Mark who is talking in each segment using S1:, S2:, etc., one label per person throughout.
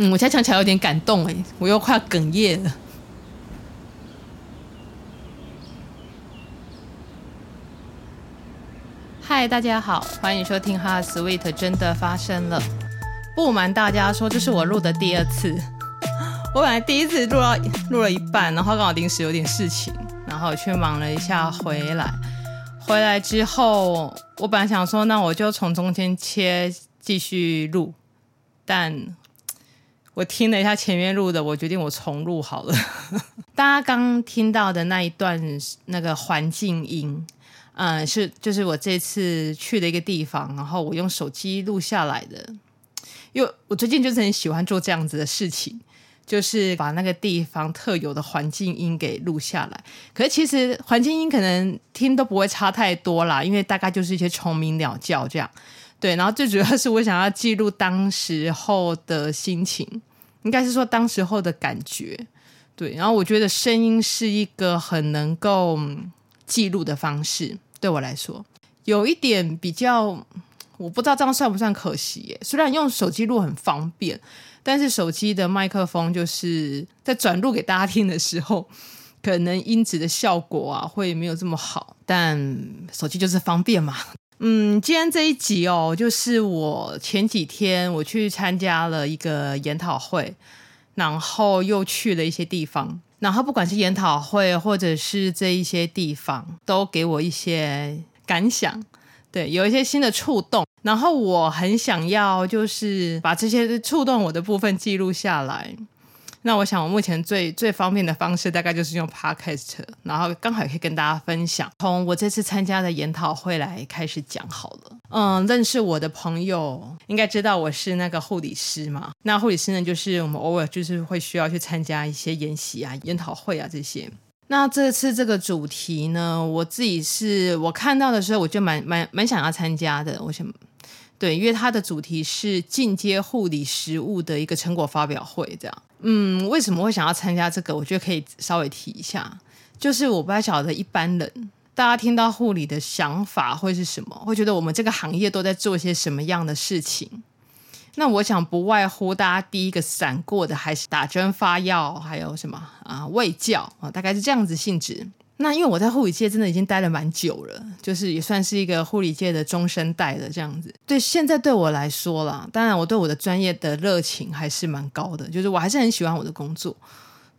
S1: 嗯，我现在想起来有点感动哎，我又快要哽咽了。嗨，大家好，欢迎收听《哈 Sweet》，真的发生了。不瞒大家说，这是我录的第二次。我本来第一次录到录了一半，然后刚好临时有点事情，然后去忙了一下，回来。回来之后，我本来想说，那我就从中间切继续录，但我听了一下前面录的，我决定我重录好了。大家刚听到的那一段那个环境音。嗯，是就是我这次去的一个地方，然后我用手机录下来的。因为我最近就是很喜欢做这样子的事情，就是把那个地方特有的环境音给录下来。可是其实环境音可能听都不会差太多啦，因为大概就是一些虫鸣鸟叫这样。对，然后最主要是我想要记录当时候的心情，应该是说当时候的感觉。对，然后我觉得声音是一个很能够记录的方式。对我来说，有一点比较，我不知道这样算不算可惜耶。虽然用手机录很方便，但是手机的麦克风就是在转录给大家听的时候，可能音质的效果啊会没有这么好。但手机就是方便嘛。嗯，今天这一集哦，就是我前几天我去参加了一个研讨会，然后又去了一些地方。然后不管是研讨会，或者是这一些地方，都给我一些感想，对，有一些新的触动。然后我很想要，就是把这些触动我的部分记录下来。那我想，我目前最最方便的方式，大概就是用 Podcast，然后刚好也可以跟大家分享。从我这次参加的研讨会来开始讲好了。嗯，认识我的朋友应该知道我是那个护理师嘛。那护理师呢，就是我们偶尔就是会需要去参加一些研习啊、研讨会啊这些。那这次这个主题呢，我自己是我看到的时候，我就蛮蛮蛮想要参加的。我想。对，因为它的主题是进阶护理实务的一个成果发表会，这样。嗯，为什么会想要参加这个？我觉得可以稍微提一下，就是我不太晓得一般人大家听到护理的想法会是什么，会觉得我们这个行业都在做些什么样的事情？那我想不外乎大家第一个闪过的还是打针发药，还有什么啊喂教啊，大概是这样子性质。那因为我在护理界真的已经待了蛮久了，就是也算是一个护理界的中生代的这样子。对，现在对我来说啦，当然我对我的专业的热情还是蛮高的，就是我还是很喜欢我的工作。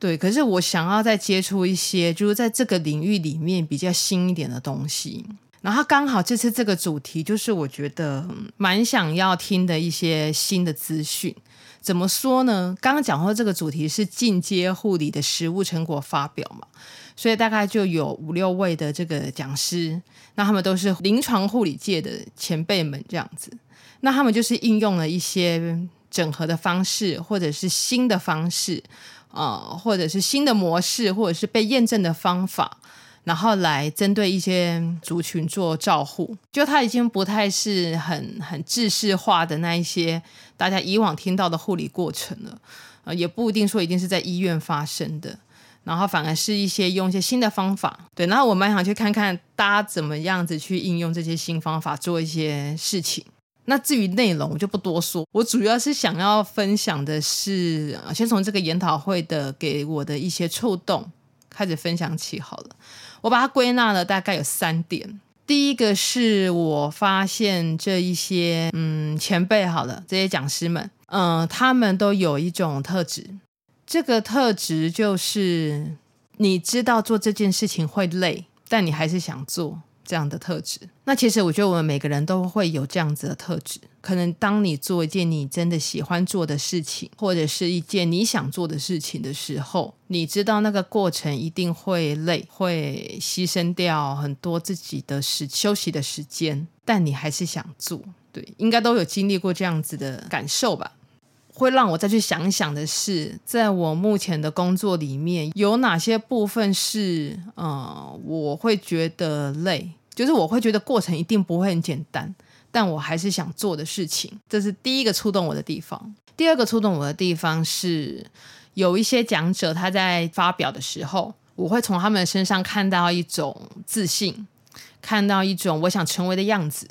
S1: 对，可是我想要再接触一些，就是在这个领域里面比较新一点的东西。然后刚好这次这个主题，就是我觉得蛮想要听的一些新的资讯。怎么说呢？刚刚讲过这个主题是进阶护理的实务成果发表嘛。所以大概就有五六位的这个讲师，那他们都是临床护理界的前辈们这样子。那他们就是应用了一些整合的方式，或者是新的方式，啊、呃，或者是新的模式，或者是被验证的方法，然后来针对一些族群做照护。就他已经不太是很很制式化的那一些大家以往听到的护理过程了，呃，也不一定说一定是在医院发生的。然后反而是一些用一些新的方法，对。然后我蛮想去看看大家怎么样子去应用这些新方法做一些事情。那至于内容，我就不多说。我主要是想要分享的是，先从这个研讨会的给我的一些触动开始分享起好了。我把它归纳了大概有三点。第一个是我发现这一些嗯前辈好了，这些讲师们，嗯，他们都有一种特质。这个特质就是你知道做这件事情会累，但你还是想做这样的特质。那其实我觉得我们每个人都会有这样子的特质。可能当你做一件你真的喜欢做的事情，或者是一件你想做的事情的时候，你知道那个过程一定会累，会牺牲掉很多自己的时休息的时间，但你还是想做。对，应该都有经历过这样子的感受吧。会让我再去想想的是，在我目前的工作里面，有哪些部分是，呃，我会觉得累，就是我会觉得过程一定不会很简单，但我还是想做的事情，这是第一个触动我的地方。第二个触动我的地方是，有一些讲者他在发表的时候，我会从他们身上看到一种自信，看到一种我想成为的样子。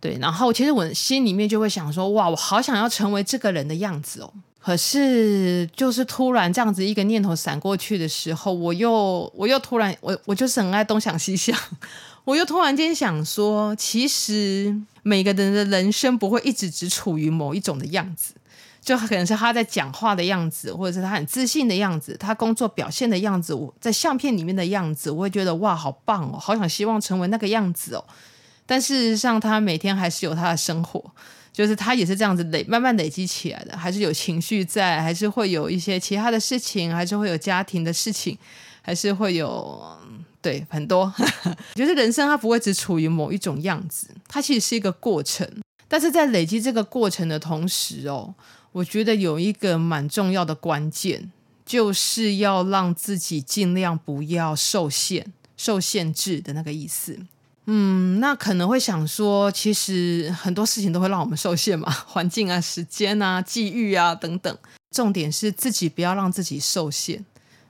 S1: 对，然后其实我心里面就会想说，哇，我好想要成为这个人的样子哦。可是就是突然这样子一个念头闪过去的时候，我又我又突然我我就是很爱东想西想，我又突然间想说，其实每个人的人生不会一直只处于某一种的样子。就可能是他在讲话的样子，或者是他很自信的样子，他工作表现的样子，我在相片里面的样子，我会觉得哇，好棒哦，好想希望成为那个样子哦。但事实上，他每天还是有他的生活，就是他也是这样子累，慢慢累积起来的，还是有情绪在，还是会有一些其他的事情，还是会有家庭的事情，还是会有对很多。就是人生，它不会只处于某一种样子，它其实是一个过程。但是在累积这个过程的同时哦。我觉得有一个蛮重要的关键，就是要让自己尽量不要受限、受限制的那个意思。嗯，那可能会想说，其实很多事情都会让我们受限嘛，环境啊、时间啊、际遇啊等等。重点是自己不要让自己受限，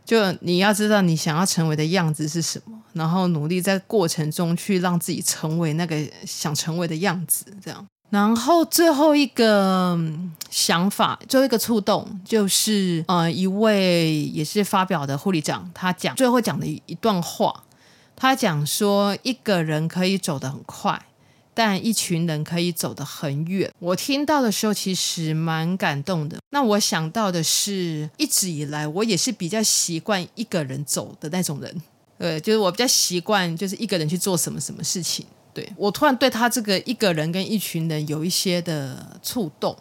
S1: 就你要知道你想要成为的样子是什么，然后努力在过程中去让自己成为那个想成为的样子，这样。然后最后一个想法，最后一个触动，就是呃，一位也是发表的护理长，他讲最后讲的一段话，他讲说，一个人可以走得很快，但一群人可以走得很远。我听到的时候，其实蛮感动的。那我想到的是，一直以来我也是比较习惯一个人走的那种人，对，就是我比较习惯就是一个人去做什么什么事情。对，我突然对他这个一个人跟一群人有一些的触动，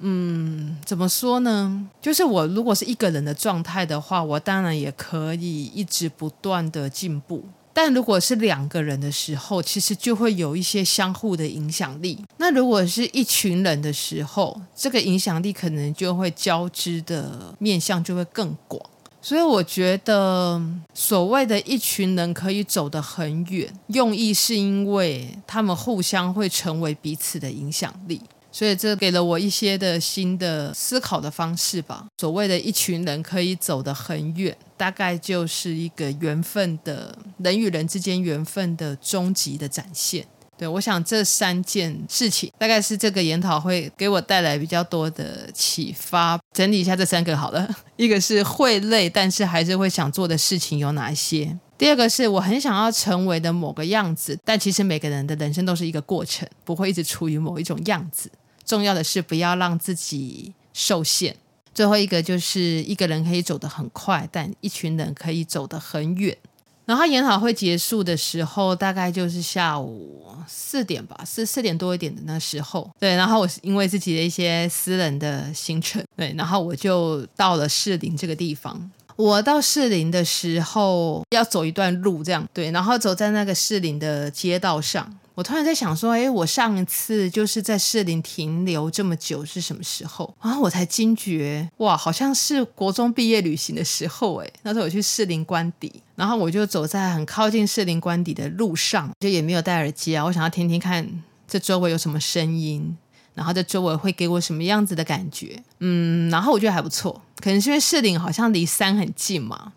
S1: 嗯，怎么说呢？就是我如果是一个人的状态的话，我当然也可以一直不断的进步。但如果是两个人的时候，其实就会有一些相互的影响力。那如果是一群人的时候，这个影响力可能就会交织的面向就会更广。所以我觉得，所谓的一群人可以走得很远，用意是因为他们互相会成为彼此的影响力。所以这给了我一些的新的思考的方式吧。所谓的一群人可以走得很远，大概就是一个缘分的，人与人之间缘分的终极的展现。对，我想这三件事情大概是这个研讨会给我带来比较多的启发。整理一下这三个好了，一个是会累，但是还是会想做的事情有哪些？第二个是我很想要成为的某个样子，但其实每个人的人生都是一个过程，不会一直处于某一种样子。重要的是不要让自己受限。最后一个就是一个人可以走得很快，但一群人可以走得很远。然后研讨会结束的时候，大概就是下午四点吧，四四点多一点的那时候。对，然后我是因为自己的一些私人的行程，对，然后我就到了士林这个地方。我到士林的时候要走一段路，这样对，然后走在那个士林的街道上。我突然在想说，哎，我上一次就是在士林停留这么久是什么时候？然后我才惊觉，哇，好像是国中毕业旅行的时候，哎，那时候我去士林官邸，然后我就走在很靠近士林官邸的路上，就也没有戴耳机啊，我想要听听看这周围有什么声音，然后这周围会给我什么样子的感觉，嗯，然后我觉得还不错，可能是因为士林好像离山很近嘛。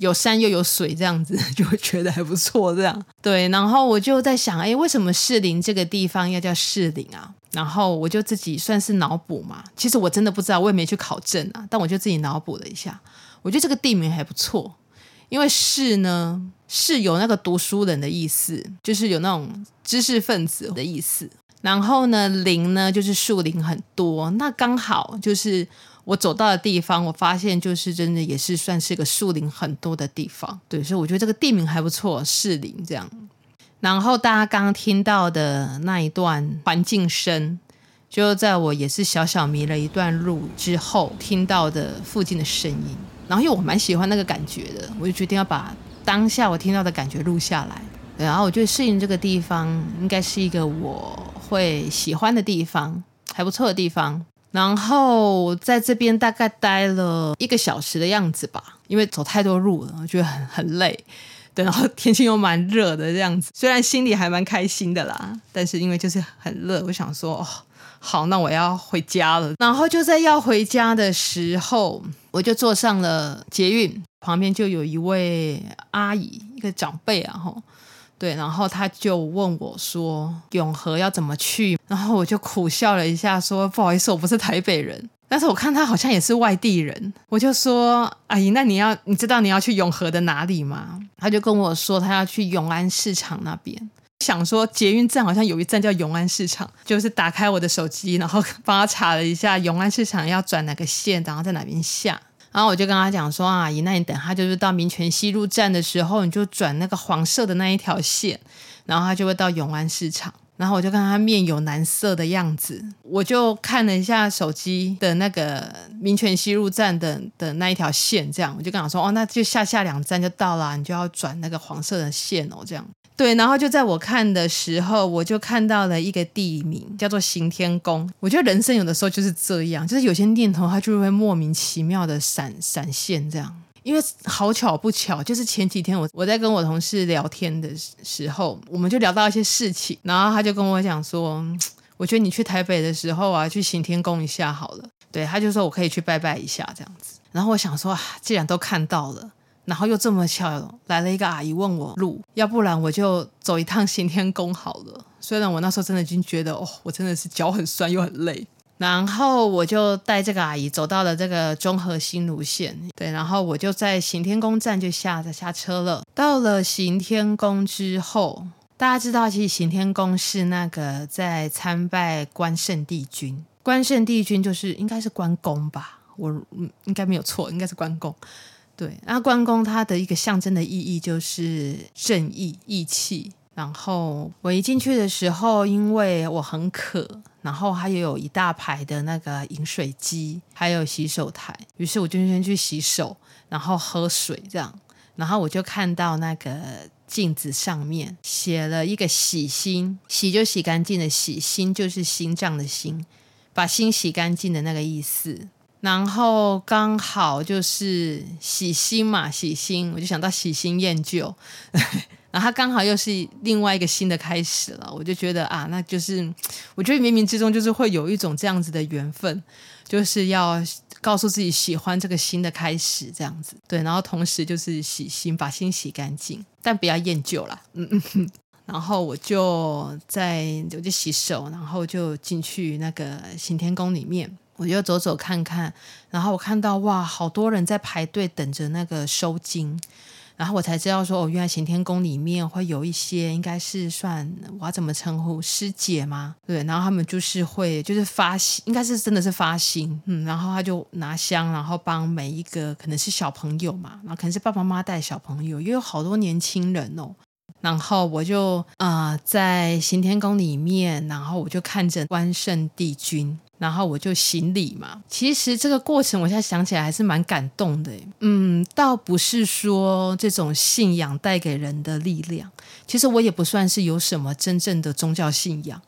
S1: 有山又有水，这样子 就会觉得还不错。这样对，然后我就在想，哎，为什么士林这个地方要叫士林啊？然后我就自己算是脑补嘛。其实我真的不知道，我也没去考证啊。但我就自己脑补了一下，我觉得这个地名还不错，因为士呢，士有那个读书人的意思，就是有那种知识分子的意思。然后呢，林呢就是树林很多，那刚好就是。我走到的地方，我发现就是真的也是算是个树林很多的地方，对，所以我觉得这个地名还不错，士林这样。然后大家刚刚听到的那一段环境声，就在我也是小小迷了一段路之后听到的附近的声音。然后因为我蛮喜欢那个感觉的，我就决定要把当下我听到的感觉录下来。然后我觉得士林这个地方应该是一个我会喜欢的地方，还不错的地方。然后在这边大概待了一个小时的样子吧，因为走太多路了，我觉得很很累。对，然后天气又蛮热的这样子，虽然心里还蛮开心的啦，但是因为就是很热，我想说，好，那我要回家了。然后就在要回家的时候，我就坐上了捷运，旁边就有一位阿姨，一个长辈啊，吼。对，然后他就问我说：“永和要怎么去？”然后我就苦笑了一下，说：“不好意思，我不是台北人。”但是我看他好像也是外地人，我就说：“阿姨，那你要你知道你要去永和的哪里吗？”他就跟我说他要去永安市场那边。想说捷运站好像有一站叫永安市场，就是打开我的手机，然后 帮他查了一下永安市场要转哪个线，然后在哪边下。然后我就跟他讲说：“阿姨，那你等他就是到民权西路站的时候，你就转那个黄色的那一条线，然后他就会到永安市场。”然后我就看他面有难色的样子，我就看了一下手机的那个民权西路站的的那一条线，这样我就跟他说：“哦，那就下下两站就到了，你就要转那个黄色的线哦。”这样对，然后就在我看的时候，我就看到了一个地名叫做行天宫。我觉得人生有的时候就是这样，就是有些念头它就会莫名其妙的闪闪现这样。因为好巧不巧，就是前几天我我在跟我同事聊天的时候，我们就聊到一些事情，然后他就跟我讲说，我觉得你去台北的时候啊，去行天宫一下好了。对，他就说我可以去拜拜一下这样子。然后我想说，既然都看到了，然后又这么巧来了一个阿姨问我路，要不然我就走一趟行天宫好了。虽然我那时候真的已经觉得，哦，我真的是脚很酸又很累。然后我就带这个阿姨走到了这个中和新芦线，对，然后我就在行天宫站就下着下车了。到了行天宫之后，大家知道，其实行天宫是那个在参拜关圣帝君，关圣帝君就是应该是关公吧，我嗯应该没有错，应该是关公。对，那关公他的一个象征的意义就是正义义气。然后我一进去的时候，因为我很渴。然后还有一大排的那个饮水机，还有洗手台，于是我就先去洗手，然后喝水这样，然后我就看到那个镜子上面写了一个洗心，洗就洗干净的洗，心就是心脏的心，把心洗干净的那个意思。然后刚好就是洗心嘛，洗心，我就想到喜新厌旧。然后他刚好又是另外一个新的开始了，我就觉得啊，那就是我觉得冥冥之中就是会有一种这样子的缘分，就是要告诉自己喜欢这个新的开始这样子，对，然后同时就是洗心，把心洗干净，但不要厌旧了，嗯嗯。然后我就在我就洗手，然后就进去那个行天宫里面，我就走走看看，然后我看到哇，好多人在排队等着那个收金。然后我才知道说，哦，原来行天宫里面会有一些，应该是算我要怎么称呼师姐吗？对，然后他们就是会就是发心，应该是真的是发心，嗯，然后他就拿香，然后帮每一个可能是小朋友嘛，然后可能是爸爸妈妈带小朋友，也有好多年轻人哦。然后我就啊、在行天宫里面，然后我就看着关圣帝君。然后我就行礼嘛。其实这个过程，我现在想起来还是蛮感动的。嗯，倒不是说这种信仰带给人的力量。其实我也不算是有什么真正的宗教信仰，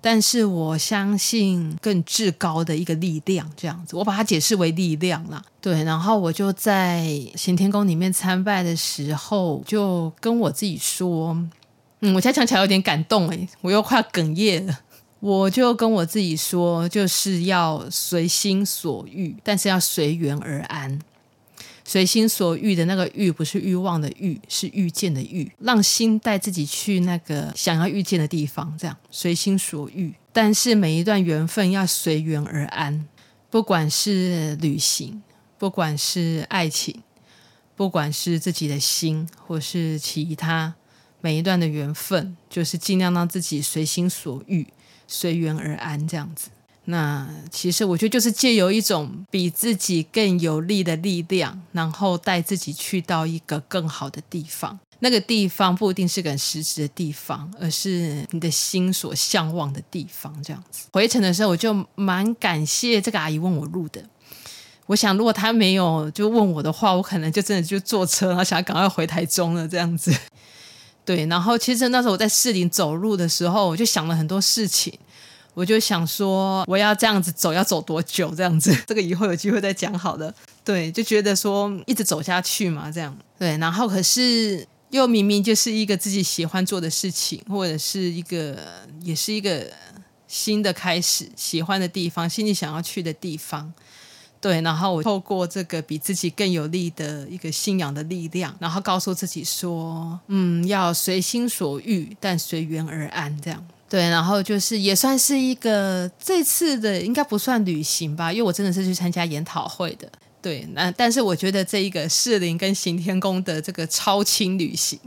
S1: 但是我相信更至高的一个力量，这样子，我把它解释为力量啦。对，然后我就在行天宫里面参拜的时候，就跟我自己说，嗯，我现在想起来有点感动诶，我又快要哽咽了。我就跟我自己说，就是要随心所欲，但是要随缘而安。随心所欲的那个欲，不是欲望的欲，是遇见的遇，让心带自己去那个想要遇见的地方，这样随心所欲。但是每一段缘分要随缘而安，不管是旅行，不管是爱情，不管是自己的心，或是其他，每一段的缘分，就是尽量让自己随心所欲。随缘而安，这样子。那其实我觉得就是借由一种比自己更有力的力量，然后带自己去到一个更好的地方。那个地方不一定是个实质的地方，而是你的心所向往的地方。这样子。回程的时候，我就蛮感谢这个阿姨问我路的。我想，如果她没有就问我的话，我可能就真的就坐车，然后想要赶快回台中了。这样子。对，然后其实那时候我在士林走路的时候，我就想了很多事情。我就想说，我要这样子走，要走多久？这样子，这个以后有机会再讲好了。对，就觉得说一直走下去嘛，这样。对，然后可是又明明就是一个自己喜欢做的事情，或者是一个，也是一个新的开始，喜欢的地方，心里想要去的地方。对，然后我透过这个比自己更有力的一个信仰的力量，然后告诉自己说，嗯，要随心所欲，但随缘而安，这样。对，然后就是也算是一个这次的应该不算旅行吧，因为我真的是去参加研讨会的。对，那但是我觉得这一个士林跟行天宫的这个超轻旅行，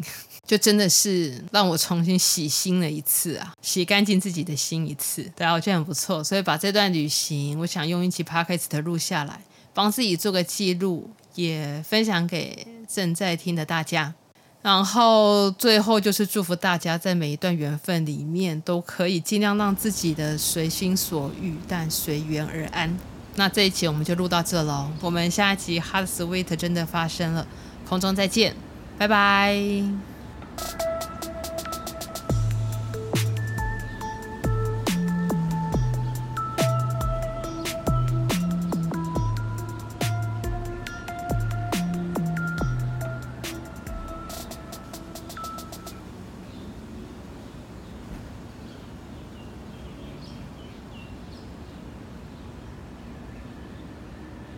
S1: 就真的是让我重新洗心了一次啊，洗干净自己的心一次。对啊，我觉得很不错，所以把这段旅行，我想用一期 podcast 录下来，帮自己做个记录，也分享给正在听的大家。然后最后就是祝福大家在每一段缘分里面都可以尽量让自己的随心所欲，但随缘而安。那这一集我们就录到这喽，我们下一集 Heart Sweet 真的发生了，空中再见，拜拜。了。